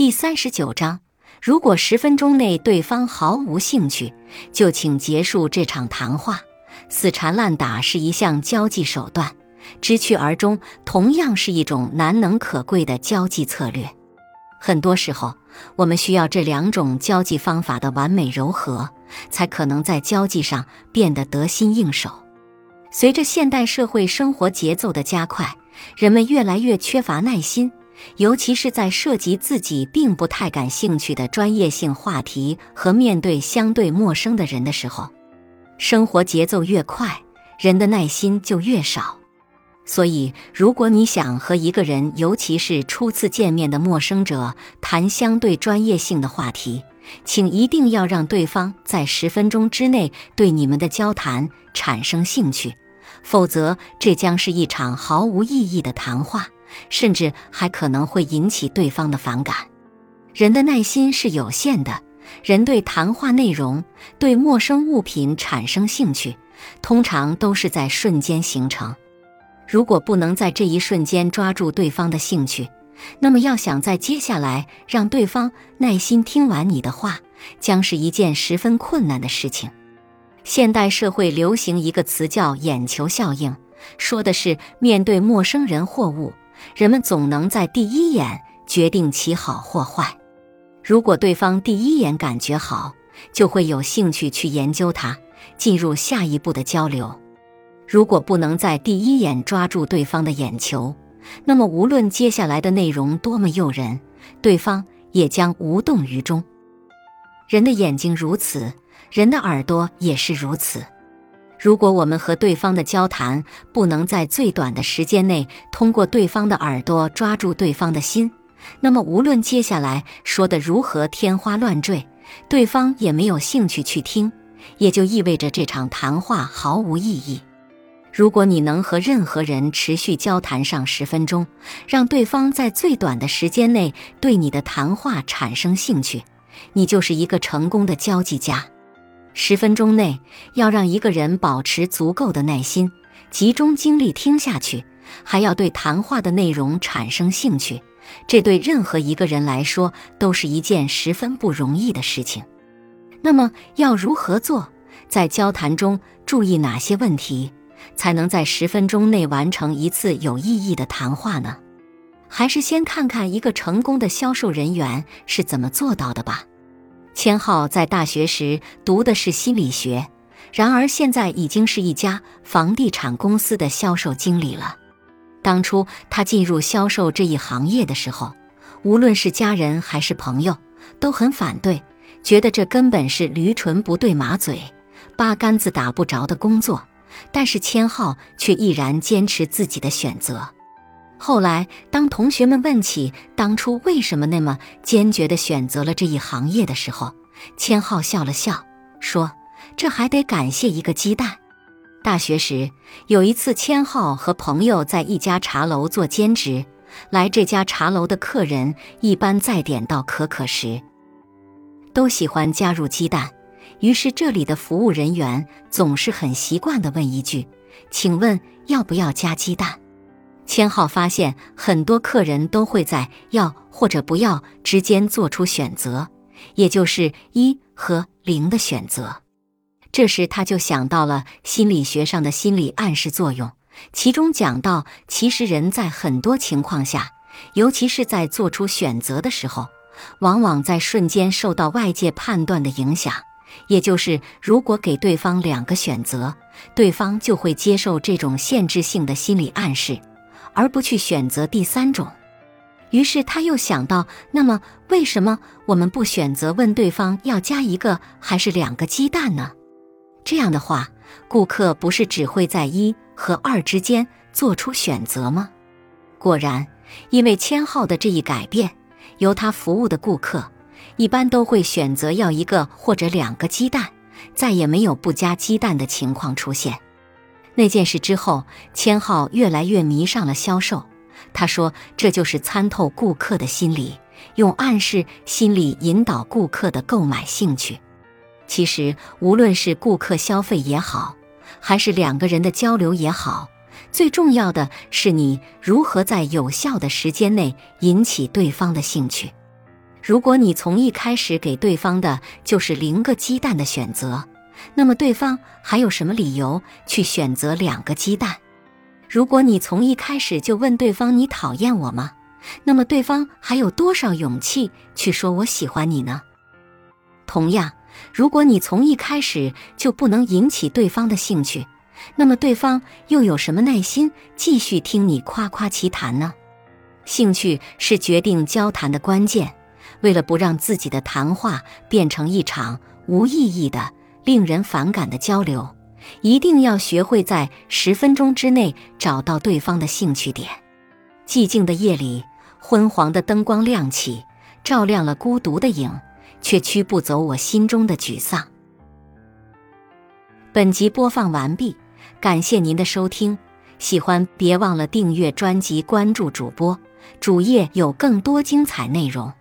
第三十九章，如果十分钟内对方毫无兴趣，就请结束这场谈话。死缠烂打是一项交际手段，知趣而终同样是一种难能可贵的交际策略。很多时候，我们需要这两种交际方法的完美柔和，才可能在交际上变得得心应手。随着现代社会生活节奏的加快，人们越来越缺乏耐心，尤其是在涉及自己并不太感兴趣的专业性话题和面对相对陌生的人的时候。生活节奏越快，人的耐心就越少。所以，如果你想和一个人，尤其是初次见面的陌生者，谈相对专业性的话题，请一定要让对方在十分钟之内对你们的交谈产生兴趣，否则这将是一场毫无意义的谈话，甚至还可能会引起对方的反感。人的耐心是有限的。人对谈话内容、对陌生物品产生兴趣，通常都是在瞬间形成。如果不能在这一瞬间抓住对方的兴趣，那么要想在接下来让对方耐心听完你的话，将是一件十分困难的事情。现代社会流行一个词叫“眼球效应”，说的是面对陌生人或物，人们总能在第一眼决定其好或坏。如果对方第一眼感觉好，就会有兴趣去研究它，进入下一步的交流。如果不能在第一眼抓住对方的眼球，那么无论接下来的内容多么诱人，对方也将无动于衷。人的眼睛如此，人的耳朵也是如此。如果我们和对方的交谈不能在最短的时间内通过对方的耳朵抓住对方的心，那么，无论接下来说的如何天花乱坠，对方也没有兴趣去听，也就意味着这场谈话毫无意义。如果你能和任何人持续交谈上十分钟，让对方在最短的时间内对你的谈话产生兴趣，你就是一个成功的交际家。十分钟内要让一个人保持足够的耐心，集中精力听下去，还要对谈话的内容产生兴趣。这对任何一个人来说都是一件十分不容易的事情。那么，要如何做？在交谈中注意哪些问题，才能在十分钟内完成一次有意义的谈话呢？还是先看看一个成功的销售人员是怎么做到的吧。千浩在大学时读的是心理学，然而现在已经是一家房地产公司的销售经理了。当初他进入销售这一行业的时候，无论是家人还是朋友都很反对，觉得这根本是驴唇不对马嘴、八竿子打不着的工作。但是千浩却毅然坚持自己的选择。后来，当同学们问起当初为什么那么坚决地选择了这一行业的时候，千浩笑了笑说：“这还得感谢一个鸡蛋。”大学时，有一次，千浩和朋友在一家茶楼做兼职。来这家茶楼的客人，一般在点到可可时，都喜欢加入鸡蛋。于是，这里的服务人员总是很习惯地问一句：“请问要不要加鸡蛋？”千浩发现，很多客人都会在要或者不要之间做出选择，也就是一和零的选择。这时，他就想到了心理学上的心理暗示作用，其中讲到，其实人在很多情况下，尤其是在做出选择的时候，往往在瞬间受到外界判断的影响。也就是，如果给对方两个选择，对方就会接受这种限制性的心理暗示，而不去选择第三种。于是他又想到，那么为什么我们不选择问对方要加一个还是两个鸡蛋呢？这样的话，顾客不是只会在一和二之间做出选择吗？果然，因为千浩的这一改变，由他服务的顾客一般都会选择要一个或者两个鸡蛋，再也没有不加鸡蛋的情况出现。那件事之后，千浩越来越迷上了销售。他说：“这就是参透顾客的心理，用暗示心理引导顾客的购买兴趣。”其实，无论是顾客消费也好，还是两个人的交流也好，最重要的是你如何在有效的时间内引起对方的兴趣。如果你从一开始给对方的就是零个鸡蛋的选择，那么对方还有什么理由去选择两个鸡蛋？如果你从一开始就问对方“你讨厌我吗”，那么对方还有多少勇气去说“我喜欢你”呢？同样，如果你从一开始就不能引起对方的兴趣，那么对方又有什么耐心继续听你夸夸其谈呢？兴趣是决定交谈的关键。为了不让自己的谈话变成一场无意义的、令人反感的交流，一定要学会在十分钟之内找到对方的兴趣点。寂静的夜里，昏黄的灯光亮起，照亮了孤独的影，却驱不走我心中的沮丧。本集播放完毕，感谢您的收听。喜欢别忘了订阅专辑、关注主播，主页有更多精彩内容。